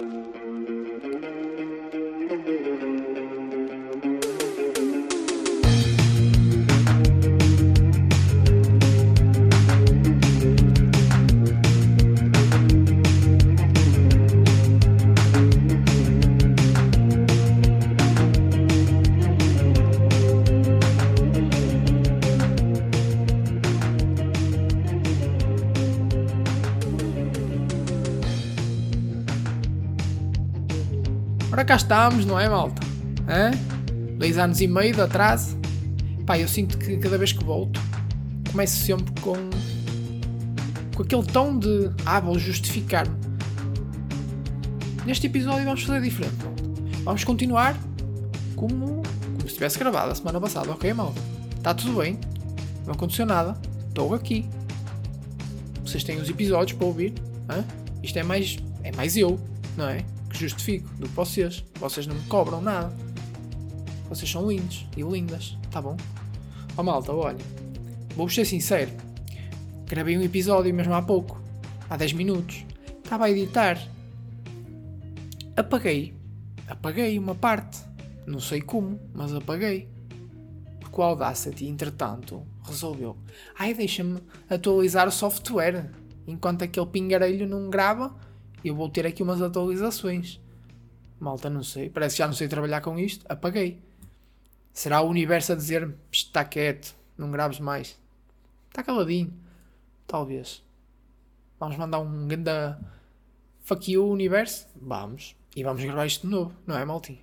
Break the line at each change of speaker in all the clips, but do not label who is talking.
Ora cá estamos, não é, malta? Hã? Dois anos e meio de atraso. Pá, eu sinto que cada vez que volto, começo sempre com. com aquele tom de. Ah, vou justificar-me. Neste episódio vamos fazer diferente. Vamos continuar como, como se tivesse gravado a semana passada, ok, malta? Está tudo bem, não aconteceu nada, estou aqui. Vocês têm os episódios para ouvir, hã? Isto é mais. é mais eu, não é? Justifico do que vocês. Vocês não me cobram nada. Vocês são lindos e lindas, tá bom? Ó oh, malta, olha, vou-vos ser sincero. Gravei um episódio mesmo há pouco, há 10 minutos. Estava a editar. Apaguei. Apaguei uma parte. Não sei como, mas apaguei. Porque o Audacity, entretanto, resolveu. Ai, deixa-me atualizar o software. Enquanto aquele pingarelho não grava, eu vou ter aqui umas atualizações. Malta, não sei. Parece que já não sei trabalhar com isto. Apaguei. Será o universo a dizer-me: está quieto, não graves mais. Está caladinho. Talvez. Vamos mandar um grande fuck you, universo? Vamos. E vamos gravar isto de novo, não é, maltinha?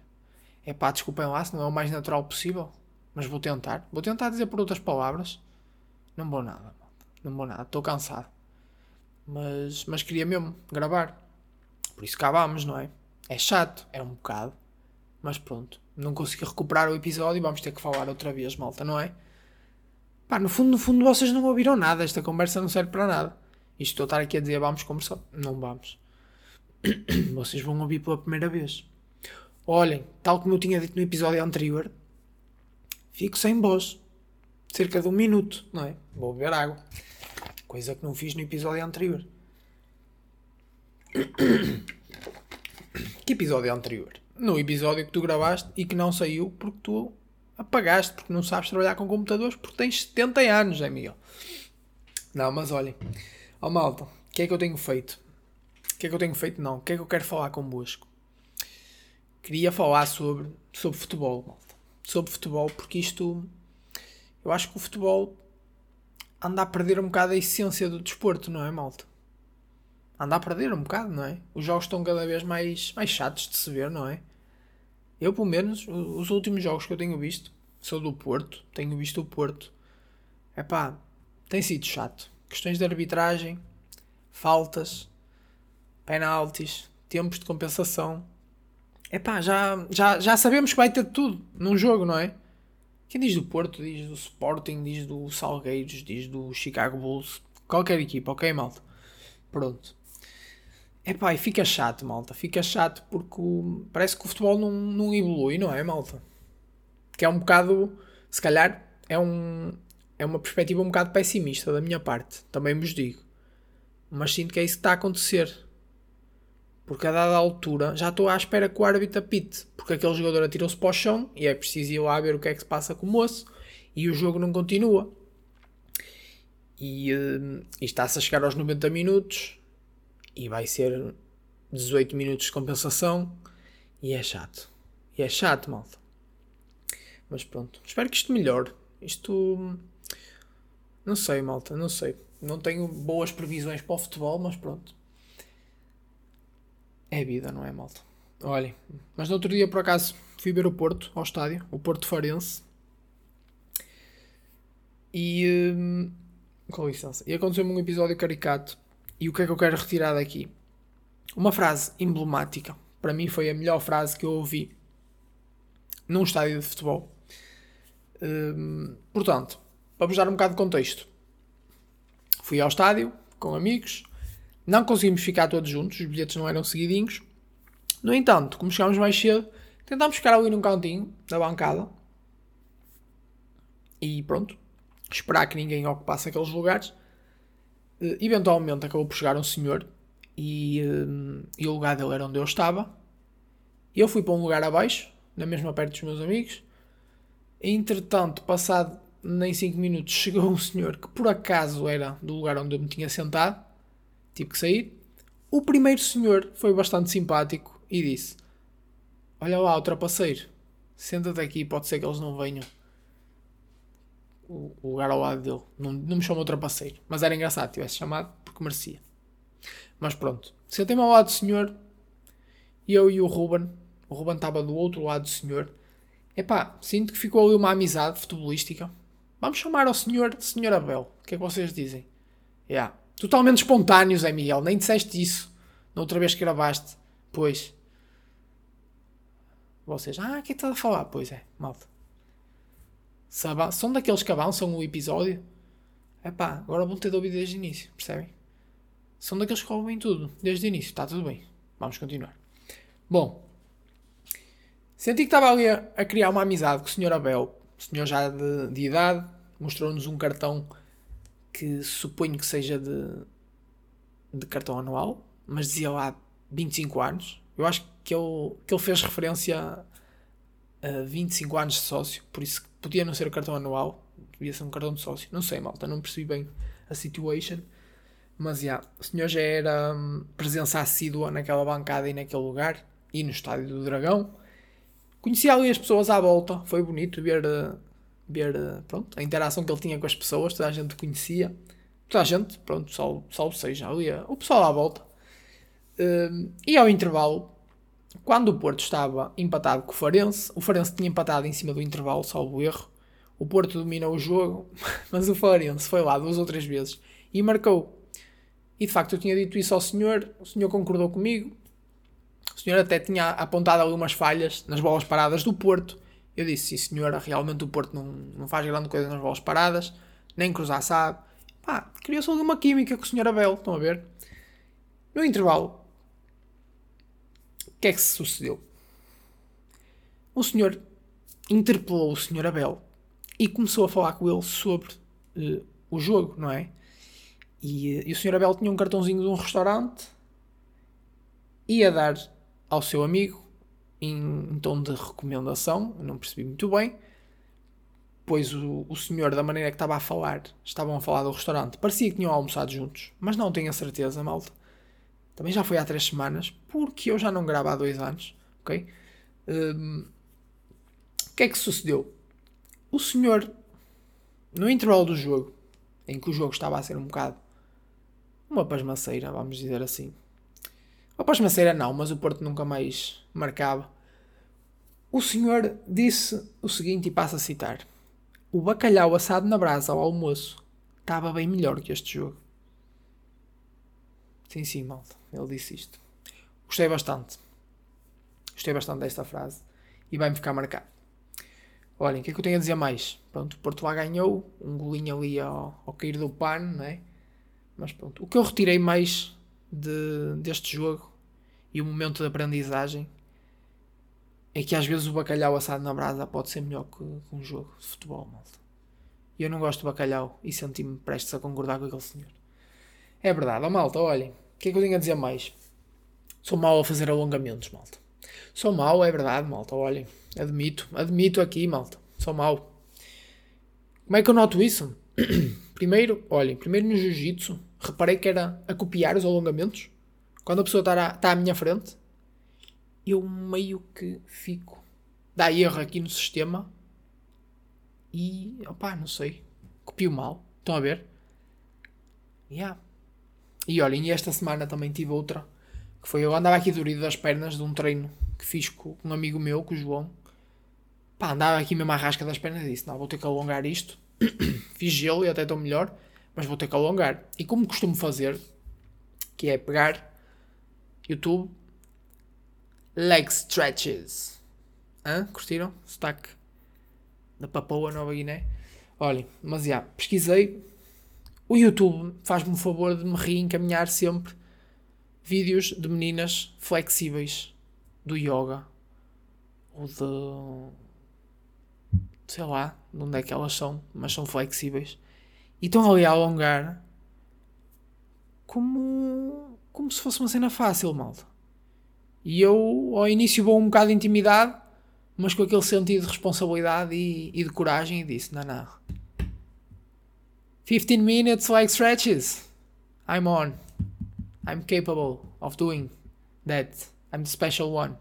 É pá, desculpem lá se não é o mais natural possível. Mas vou tentar. Vou tentar dizer por outras palavras. Não vou nada. Não vou nada. Estou cansado. Mas, mas queria mesmo gravar. Por isso cá vamos, não é? É chato, é um bocado. Mas pronto, não consegui recuperar o episódio e vamos ter que falar outra vez, malta, não é? Pá, no fundo, no fundo vocês não ouviram nada, esta conversa não serve para nada. Isto estou a estar aqui a dizer vamos conversar. Não vamos. Vocês vão ouvir pela primeira vez. Olhem, tal como eu tinha dito no episódio anterior, fico sem voz. Cerca de um minuto, não é? Vou beber água. Coisa que não fiz no episódio anterior. Que episódio anterior? No episódio que tu gravaste e que não saiu porque tu apagaste, porque não sabes trabalhar com computadores, porque tens 70 anos, é Miguel. Não, mas olhem. Ó oh, malta, o que é que eu tenho feito? O que é que eu tenho feito? Não. O que é que eu quero falar convosco? Queria falar sobre, sobre futebol, malta. Sobre futebol, porque isto. Eu acho que o futebol anda a perder um bocado a essência do desporto, não é, malta? Anda a perder um bocado, não é? Os jogos estão cada vez mais, mais chatos de se ver, não é? Eu, pelo menos, os últimos jogos que eu tenho visto, sou do Porto, tenho visto o Porto. É pá, tem sido chato. Questões de arbitragem, faltas, penaltis, tempos de compensação. É pá, já, já, já sabemos que vai ter tudo num jogo, não é? Quem diz do Porto, diz do Sporting, diz do Salgueiros, diz do Chicago Bulls, qualquer equipa, ok, malta? Pronto. Epá, e fica chato, malta. Fica chato porque o... parece que o futebol não, não evolui, não é, malta? Que é um bocado, se calhar, é, um, é uma perspectiva um bocado pessimista da minha parte, também vos digo. Mas sinto que é isso que está a acontecer. Porque a dada altura já estou à espera que o árbitro apite. Porque aquele jogador atirou-se para o chão e é preciso ir lá ver o que é que se passa com o moço e o jogo não continua. E, uh, e está-se a chegar aos 90 minutos e vai ser 18 minutos de compensação e é chato. E é chato, malta. Mas pronto, espero que isto melhore. Isto. Não sei, malta, não sei. Não tenho boas previsões para o futebol, mas pronto. É vida, não é, malta? Olhem, mas no outro dia por acaso fui ver o Porto ao estádio, o Porto Farense. E. Hum, com licença. E aconteceu-me um episódio caricato e o que é que eu quero retirar daqui? Uma frase emblemática. Para mim foi a melhor frase que eu ouvi num estádio de futebol. Hum, portanto, vos dar um bocado de contexto. Fui ao estádio com amigos. Não conseguimos ficar todos juntos. Os bilhetes não eram seguidinhos. No entanto, como chegámos mais cedo, tentámos ficar ali num cantinho da bancada. E pronto. Esperar que ninguém ocupasse aqueles lugares. Uh, eventualmente acabou por chegar um senhor e, hum, e o lugar dele era onde eu estava. Eu fui para um lugar abaixo, na mesma perto dos meus amigos. Entretanto, passado nem 5 minutos, chegou um senhor que por acaso era do lugar onde eu me tinha sentado. Tive que sair. O primeiro senhor foi bastante simpático e disse: Olha lá, o trapaceiro, senta-te aqui, pode ser que eles não venham. O, lugar ao lado dele. Não, não me chamou trapaceiro, mas era engraçado, tivesse chamado porque merecia. Mas pronto, sentei-me ao lado do senhor, eu e o Ruben. O Ruben estava do outro lado do senhor. Epá, sinto que ficou ali uma amizade futebolística. Vamos chamar ao senhor Senhor Abel. O que é que vocês dizem? Yeah. Totalmente espontâneos, é Miguel. Nem disseste isso na outra vez que gravaste. Pois. Vocês, ah, o que é que estás a falar? Pois é, malta. São daqueles que avançam o episódio. Epá, agora vão ter de desde o início, percebem? São daqueles que ouvem tudo, desde o início. Está tudo bem. Vamos continuar. Bom, senti que estava ali a, a criar uma amizade com o Sr. Abel. O senhor já de, de idade, mostrou-nos um cartão que suponho que seja de, de cartão anual, mas dizia lá 25 anos. Eu acho que ele, que ele fez referência a 25 anos de sócio, por isso podia não ser o cartão anual, devia ser um cartão de sócio. Não sei, malta, não percebi bem a situation. Mas yeah, o senhor já era hum, presença assídua naquela bancada e naquele lugar, e no estádio do Dragão. Conhecia ali as pessoas à volta, foi bonito ver ver pronto, a interação que ele tinha com as pessoas, toda a gente conhecia, toda a gente, pronto, só, só seja, ali, o pessoal à volta. Uh, e ao intervalo, quando o Porto estava empatado com o Farense, o Farense tinha empatado em cima do intervalo, salvo erro. O Porto dominou o jogo, mas o Farense foi lá duas ou três vezes e marcou. E de facto eu tinha dito isso ao senhor, o senhor concordou comigo. O senhor até tinha apontado ali umas falhas nas bolas paradas do Porto eu disse, sim senhora, realmente o Porto não, não faz grande coisa nas bolas paradas, nem cruzar sabe. Pá, criou-se ali uma química com o senhor Abel, estão a ver? No intervalo, que é que se sucedeu? O senhor interpelou o senhor Abel e começou a falar com ele sobre uh, o jogo, não é? E, uh, e o senhor Abel tinha um cartãozinho de um restaurante, ia dar ao seu amigo em, em tom de recomendação, não percebi muito bem, pois o, o senhor, da maneira que estava a falar, estavam a falar do restaurante, parecia que tinham almoçado juntos, mas não tenho a certeza, malta. Também já foi há três semanas, porque eu já não gravo há dois anos, ok? Um, o que é que sucedeu? O senhor, no intervalo do jogo, em que o jogo estava a ser um bocado uma pasmaceira, vamos dizer assim, a pasmaceira não, mas o Porto nunca mais marcava. O senhor disse o seguinte, e passo a citar: O bacalhau assado na brasa ao almoço estava bem melhor que este jogo. Sim, sim, malta. Ele disse isto. Gostei bastante. Gostei bastante desta frase. E vai-me ficar marcado. Olhem, o que é que eu tenho a dizer mais? Pronto, lá ganhou. Um golinho ali ao, ao cair do pano, não é? Mas pronto. O que eu retirei mais de, deste jogo e o momento de aprendizagem é que às vezes o bacalhau assado na brasa pode ser melhor que, que um jogo de futebol, malta. E eu não gosto de bacalhau e senti-me prestes a concordar com aquele senhor. É verdade, oh, malta, olhem, que é que eu tenho a dizer mais? Sou mau a fazer alongamentos, malta. Sou mau, é verdade, malta, olhem. Admito, admito aqui, malta. Sou mau. Como é que eu noto isso? primeiro, olhem, primeiro no jiu-jitsu, reparei que era a copiar os alongamentos. Quando a pessoa está à, tá à minha frente, eu meio que fico. Dá erro aqui no sistema e. opá, não sei. Copio mal. Estão a ver? Yeah. E olhem, esta semana também tive outra. Que foi eu andava aqui dorido das pernas de um treino que fiz com um amigo meu, com o João. Pá, andava aqui mesmo à rasca das pernas e disse: Não, vou ter que alongar isto. fiz gelo e até estou melhor mas vou ter que alongar. E como costumo fazer, que é pegar YouTube, leg stretches. Hã? Curtiram? Sotaque da Papoa Nova Guiné. Olhem, mas já, pesquisei. O YouTube faz-me o favor de me reencaminhar sempre vídeos de meninas flexíveis do yoga ou de sei lá de onde é que elas são, mas são flexíveis e estão ali a alongar como como se fosse uma cena fácil, malta. E eu, ao início, vou um bocado de intimidade, mas com aquele sentido de responsabilidade e, e de coragem, e disse: Não, não. 15 minutes like stretches. I'm on. I'm capable of doing that. I'm the special one.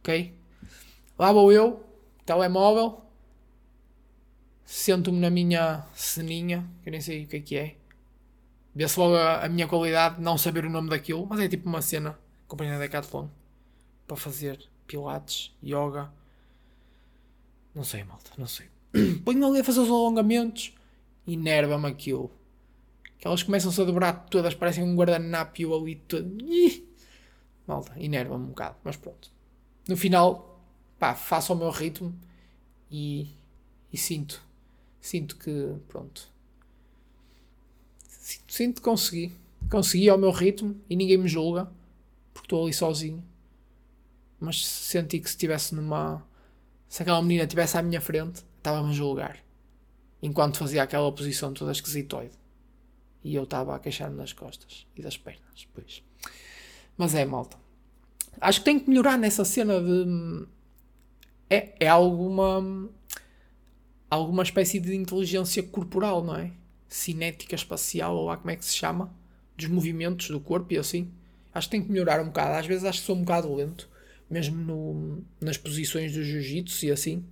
Ok? Lá vou eu, telemóvel, sento-me na minha ceninha, que eu nem sei o que é que é. Vê-se logo a, a, minha qualidade de não saber o nome daquilo, mas é tipo uma cena, companhia Decathlon, para fazer pilates, yoga. Não sei, malta, não sei. Ponho-me ali a fazer os alongamentos, enerva-me aquilo. Que elas começam-se a dobrar todas, parecem um guardanapo ali todo. Ih! Malta, enerva-me um bocado, mas pronto. No final, pá, faço ao meu ritmo e, e sinto sinto que, pronto, sinto, sinto que consegui. Consegui ao meu ritmo e ninguém me julga, porque estou ali sozinho. Mas senti que se estivesse numa. Se aquela menina estivesse à minha frente, estava-me a julgar. Enquanto fazia aquela posição toda esquisitoide. E eu estava a queixar-me das costas e das pernas. Pois. Mas é, malta. Acho que tenho que melhorar nessa cena de. É, é alguma alguma espécie de inteligência corporal, não é? Cinética espacial, ou lá como é que se chama, dos movimentos do corpo e assim. Acho que tem que melhorar um bocado. Às vezes acho que sou um bocado lento, mesmo no, nas posições do jiu-jitsu e assim.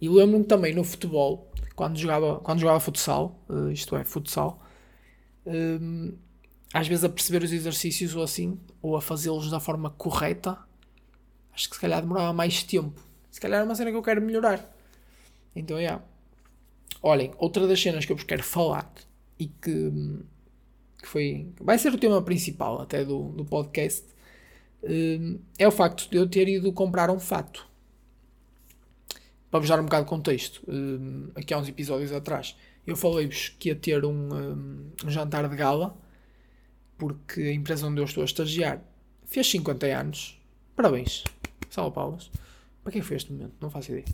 E lembro-me também no futebol, quando jogava, quando jogava futsal, uh, isto é, futsal, uh, às vezes a perceber os exercícios ou assim, ou a fazê-los da forma correta, acho que se calhar demorava mais tempo. Se calhar é uma cena que eu quero melhorar. Então, é. Yeah. Olhem, outra das cenas que eu vos quero falar e que, que foi. vai ser o tema principal até do, do podcast um, é o facto de eu ter ido comprar um fato. Para vos dar um bocado de contexto, um, aqui há uns episódios atrás, eu falei-vos que ia ter um, um, um jantar de gala porque a empresa onde eu estou a estagiar fez 50 anos. Parabéns. Salve palmas. Para quem foi este momento? Não faço ideia.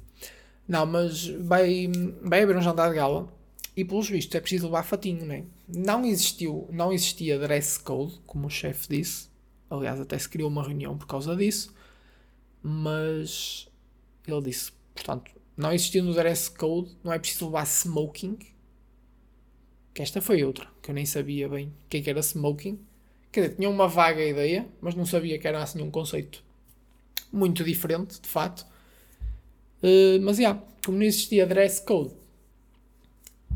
Não, mas vai, vai haver um jantar de gala e pelos vistos é preciso levar fatinho, né? não existiu, não existia dress code, como o chefe disse. Aliás, até se criou uma reunião por causa disso. Mas ele disse, portanto, não existindo dress code, não é preciso levar smoking. Que esta foi outra, que eu nem sabia bem o que, é era smoking. Quer dizer, tinha uma vaga ideia, mas não sabia que era assim um conceito muito diferente, de fato. Uh, mas, yeah, como não existia dress code,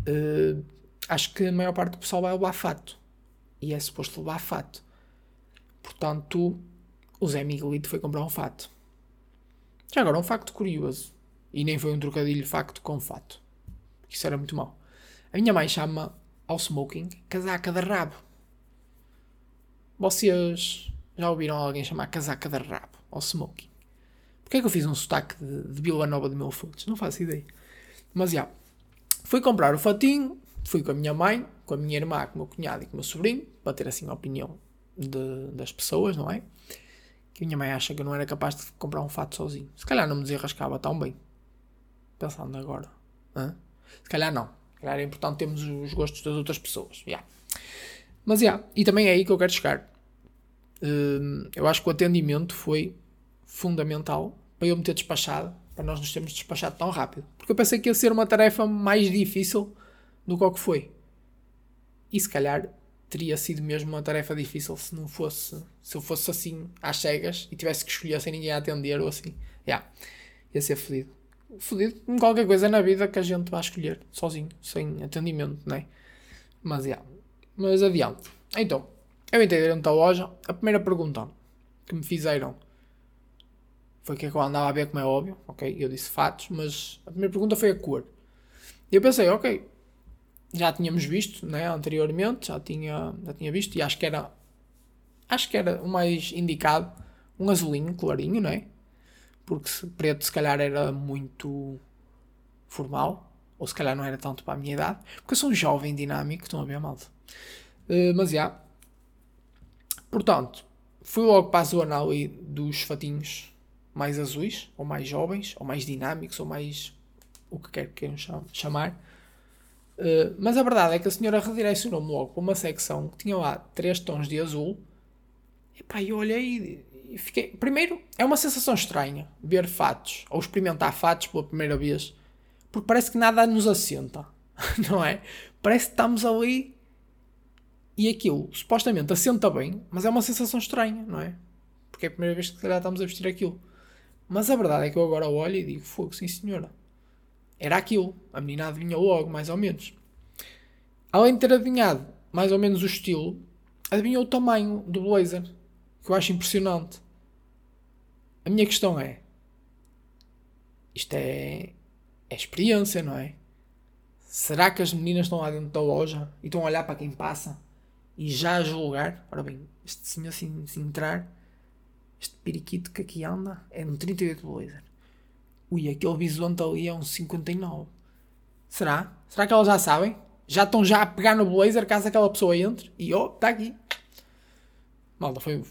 uh, acho que a maior parte do pessoal vai levar fato. E é suposto levar fato. Portanto, o Zé Miguelito foi comprar um fato. Já agora, um facto curioso. E nem foi um trocadilho facto com fato. Isso era muito mau. A minha mãe chama ao smoking casaca de rabo. Vocês já ouviram alguém chamar casaca de rabo ao smoking? Porquê é que eu fiz um sotaque de, de Vila Nova de Mil Fontes? Não faço ideia. Mas já. Fui comprar o fatinho, fui com a minha mãe, com a minha irmã, com o meu cunhado e com o meu sobrinho, para ter assim a opinião de, das pessoas, não é? Que a minha mãe acha que eu não era capaz de comprar um fato sozinho. Se calhar não me desenrascava tão bem. Pensando agora. Hã? Se calhar não. Se calhar é importante termos os gostos das outras pessoas. Yeah. Mas, yeah, e também é aí que eu quero chegar. Uh, eu acho que o atendimento foi fundamental para eu me ter despachado, para nós nos termos despachado tão rápido. Porque eu pensei que ia ser uma tarefa mais difícil do que o que foi. E se calhar teria sido mesmo uma tarefa difícil se não fosse, se eu fosse assim às cegas e tivesse que escolher sem ninguém a atender ou assim. Yeah, ia ser fodido. Fodido com qualquer coisa na vida que a gente vá escolher sozinho, sem atendimento, não é? Mas, yeah. Mas adiante. Então, eu entrei dentro da loja. A primeira pergunta que me fizeram foi o que eu andava a ver, como é óbvio. Ok, eu disse fatos, mas a primeira pergunta foi a cor. E eu pensei, ok, já tínhamos visto, né, anteriormente, já tinha, já tinha visto, e acho que era, acho que era o mais indicado, um azulinho clarinho, não Porque preto se calhar era muito formal, ou se calhar não era tanto para a minha idade, porque eu sou um jovem dinâmico, estão a ver, malta. Uh, mas já. Portanto, fui logo para a zona ali dos fatinhos mais azuis, ou mais jovens, ou mais dinâmicos, ou mais o que quer que queiram chamar. Uh, mas a verdade é que a senhora redirecionou-me logo para uma secção que tinha lá três tons de azul E pá, eu olhei fiquei. Primeiro, é uma sensação estranha ver fatos ou experimentar fatos pela primeira vez, porque parece que nada nos assenta, não é? Parece que estamos ali e aquilo supostamente assenta bem, mas é uma sensação estranha, não é? Porque é a primeira vez que calhar estamos a vestir aquilo. Mas a verdade é que eu agora olho e digo: fogo, sim senhora. Era aquilo. A menina adivinhou logo, mais ou menos. Além de ter adivinhado mais ou menos o estilo, adivinhou o tamanho do blazer, que eu acho impressionante. A minha questão é: isto é, é experiência, não é? Será que as meninas estão lá dentro da loja e estão a olhar para quem passa e já a julgar? Ora bem, este senhor se, se entrar este periquito que aqui anda é um 38 Blazer. Ui, aquele bisonte ali é um 59. Será? Será que elas já sabem? Já estão já a pegar no Blazer caso aquela pessoa entre? E oh, está aqui. Malta, foi.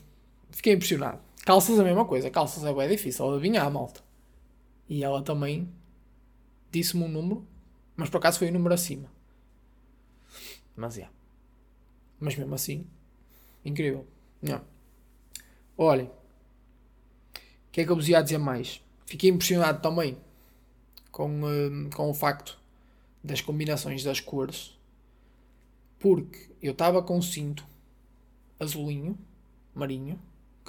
Fiquei impressionado. Calças a mesma coisa. Calças é bem difícil. Ela vinha à malta. E ela também disse-me um número, mas por acaso foi um número acima. Mas é. Mas mesmo assim, incrível. Não. Olhem, o que é que eu vos ia dizer mais? Fiquei impressionado também com, uh, com o facto das combinações das cores, porque eu estava com um cinto azulinho, marinho,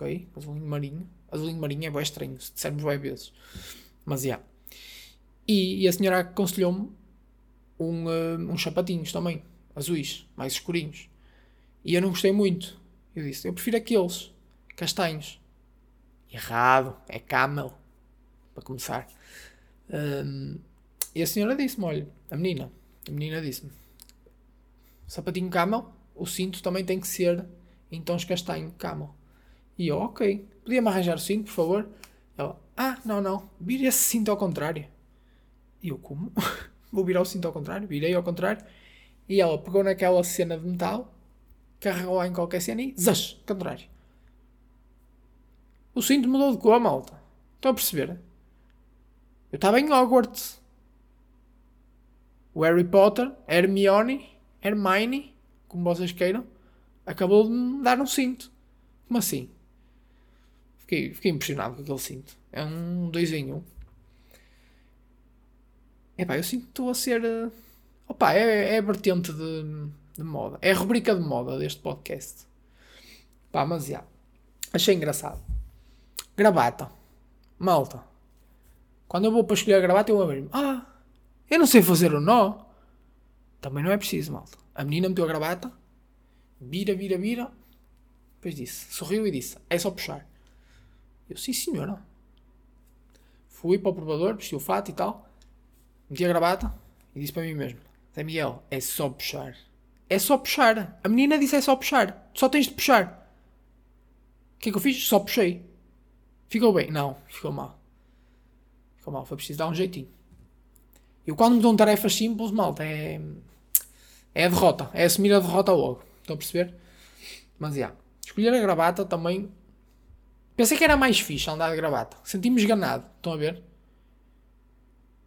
ok? Azulinho marinho. Azulinho marinho é bem estranho, se dissermos bem vezes. Mas, já. Yeah. E, e, a senhora aconselhou-me um, uh, uns sapatinhos também, azuis, mais escurinhos. E eu não gostei muito. Eu disse, eu prefiro aqueles, castanhos. Errado, é camel. Para começar. Um, e a senhora disse-me: olha, a menina, a menina disse-me: sapatinho camel, o cinto também tem que ser em tons castanho camel. E eu, ok, podia-me arranjar o cinto, por favor? Ela, ah, não, não, vire esse cinto ao contrário. E eu, como? Vou virar o cinto ao contrário? Virei ao contrário. E ela pegou naquela cena de metal, carregou lá em qualquer cena e, zas, contrário. O cinto mudou de cor, malta. Estão a perceber? Eu estava em Hogwarts. O Harry Potter, Hermione, Hermione, como vocês queiram, acabou de me dar um cinto. Como assim? Fiquei, fiquei impressionado com aquele cinto. É um 2 em 1. Um. Epá, eu sinto que estou a ser. Uh... Opa, é, é a vertente de, de moda. É a rubrica de moda deste podcast. Pá, mas já. Achei engraçado. Gravata. Malta. Quando eu vou para escolher a gravata, eu abro-me. Ah, eu não sei fazer o nó. Também não é preciso, malta. A menina meteu a gravata. Vira, vira, vira. Depois disse. Sorriu e disse. É só puxar. Eu, sim senhora. Fui para o provador, vesti o fato e tal. Meti a gravata e disse para mim mesmo. Zé Miguel, é só puxar. É só puxar. A menina disse é só puxar. Só tens de puxar. O que é que eu fiz? Só puxei. Ficou bem? Não, ficou mal. Ficou mal, foi preciso dar um jeitinho. Eu quando me dão tarefas simples, malta, é. É a derrota. É assumir a derrota logo. Estão a perceber? Mas já. Yeah. Escolher a gravata também. Pensei que era mais fixe andar de gravata. Senti-me esganado. Estão a ver?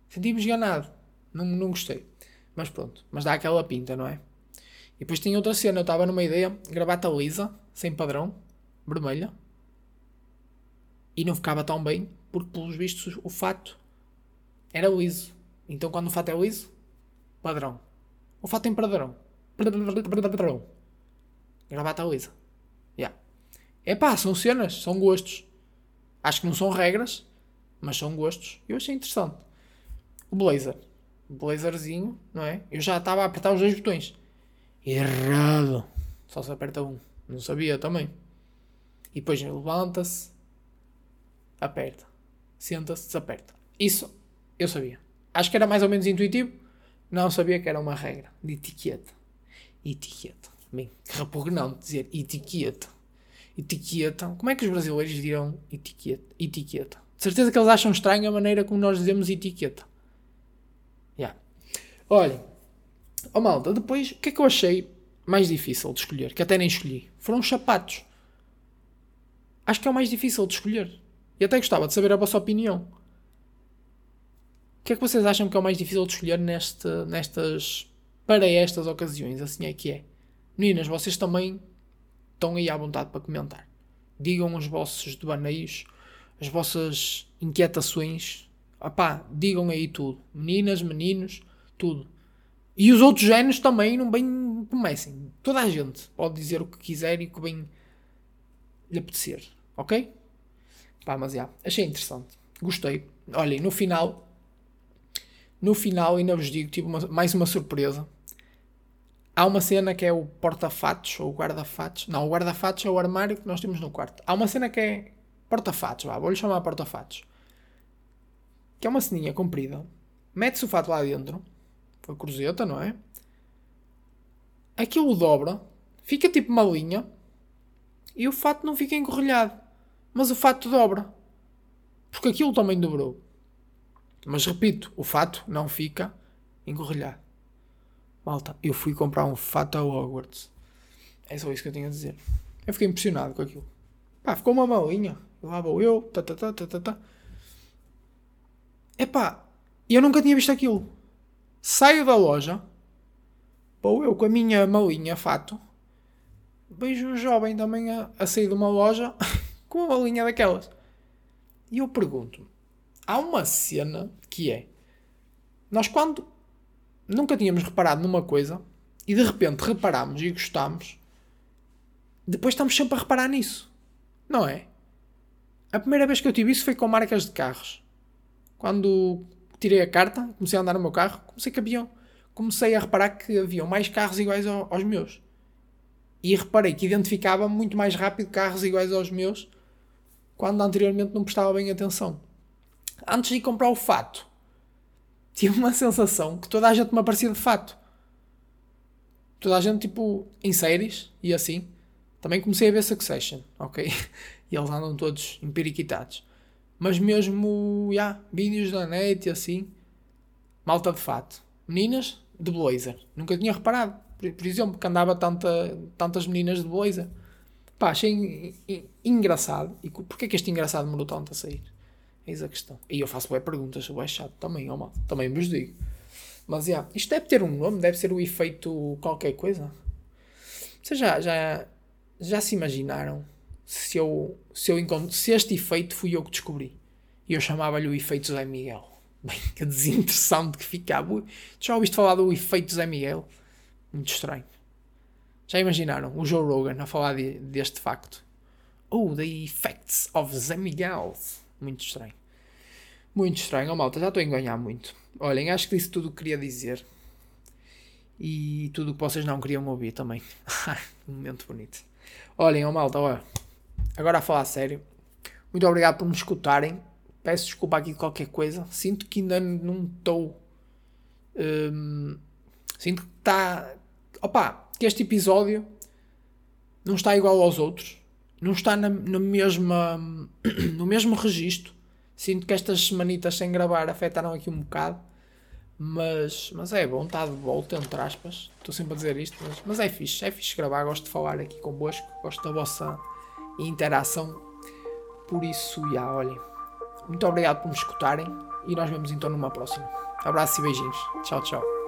Senti-me. Não, não gostei. Mas pronto. Mas dá aquela pinta, não é? E depois tinha outra cena. Eu estava numa ideia. Gravata lisa, sem padrão, vermelha e não ficava tão bem porque, pelos vistos, o fato era liso. Então, quando o fato é liso, padrão. O fato tem padrão. Padrão. Gravata lisa. É pá, são cenas, são gostos. Acho que não são regras, mas são gostos. Eu achei interessante. O blazer. Blazerzinho, não é? Eu já estava a apertar os dois botões. Errado. Só se aperta um. Não sabia também. E depois levanta-se, aperta. Senta-se, desaperta. Isso eu sabia. Acho que era mais ou menos intuitivo. Não sabia que era uma regra de etiqueta. Etiqueta. Bem, que repugnante dizer etiqueta. Etiqueta. Como é que os brasileiros dirão etiqueta? Etiqueta. De certeza que eles acham estranho a maneira como nós dizemos etiqueta. Yeah. Olhem. Oh malta, depois, o que é que eu achei mais difícil de escolher? Que até nem escolhi. Foram os sapatos. Acho que é o mais difícil de escolher. E até gostava de saber a vossa opinião. O que é que vocês acham que é o mais difícil de escolher neste, nestas. para estas ocasiões? Assim é que é. Meninas, vocês também estão aí à vontade para comentar. digam os vossos devaneios, as vossas inquietações. Opá, digam aí tudo. Meninas, meninos, tudo. E os outros géneros também não bem comecem. Toda a gente pode dizer o que quiser e o que bem lhe apetecer. Ok? Pá, mas já, achei interessante. Gostei. Olhem, no final, no final, ainda vos digo, tive uma, mais uma surpresa. Há uma cena que é o porta-fatos, ou o guarda-fatos. Não, o guarda-fatos é o armário que nós temos no quarto. Há uma cena que é porta-fatos, vou-lhe chamar porta-fatos. Que é uma ceninha comprida. Mete-se o fato lá dentro. Foi cruzeta, não é? Aquilo dobra. Fica tipo uma linha. E o fato não fica encorrelhado. Mas o fato dobra. Porque aquilo também dobrou. Mas repito, o fato não fica encorrelhado. Malta, eu fui comprar um fato a Hogwarts. É só isso que eu tenho a dizer. Eu fiquei impressionado com aquilo. Pá, ficou uma malinha. Lá vou eu. Tá, tá, tá, tá, tá, tá. Epá, eu nunca tinha visto aquilo. Saio da loja. Vou eu com a minha malinha fato. Vejo um jovem também a, a sair de uma loja com uma malinha daquelas. E eu pergunto: há uma cena que é. Nós quando nunca tínhamos reparado numa coisa e de repente reparamos e gostamos, depois estamos sempre a reparar nisso. Não é? A primeira vez que eu tive isso foi com marcas de carros. Quando tirei a carta, comecei a andar no meu carro, comecei que havia, comecei a reparar que haviam mais carros iguais aos meus. E reparei que identificava muito mais rápido carros iguais aos meus quando anteriormente não prestava bem atenção. Antes de comprar o fato, tive uma sensação que toda a gente me parecia de fato. Toda a gente, tipo, em séries e assim. Também comecei a ver Succession, ok? E eles andam todos empiriquitados. Mas mesmo, já, yeah, vídeos da net e assim. Malta de fato. Meninas de blazer. Nunca tinha reparado. Por, por exemplo, que andava tanta, tantas meninas de blazer. Pá, achei engraçado. E porquê que este engraçado demorou tanto a sair? Eis a questão. E eu faço boas perguntas, sou chato também, ó mal. Também vos digo. Mas, yeah, isto deve ter um nome, deve ser o efeito qualquer coisa. Vocês já, já, já se imaginaram se eu, se eu encontro, se este efeito fui eu que descobri? E eu chamava-lhe o efeito Zé Miguel. Bem, que desinteressante que ficava. Já ouviste falar do efeito Zé Miguel? Muito estranho. Já imaginaram o Joe Rogan a falar de, deste facto? Oh, the effects of Zé Miguel. Muito estranho. Muito estranho. Oh, malta, já estou a enganhar muito. Olhem, acho que disse tudo o que queria dizer. E tudo o que vocês não queriam ouvir também. um momento bonito. Olhem, oh, malta, olha. Agora a falar sério. Muito obrigado por me escutarem. Peço desculpa aqui de qualquer coisa. Sinto que ainda não estou. Hum, sinto que está. Opa, que este episódio não está igual aos outros não está na, na mesma, no mesmo registro. Sinto que estas semanitas sem gravar afetaram aqui um bocado. Mas, mas é bom, está de volta, entre aspas. Estou sempre a dizer isto, mas, mas é fixe. É fixe gravar, gosto de falar aqui convosco. Gosto da vossa interação. Por isso, já, olhem. Muito obrigado por me escutarem. E nós vemos então numa próxima. Abraço e beijinhos. Tchau, tchau.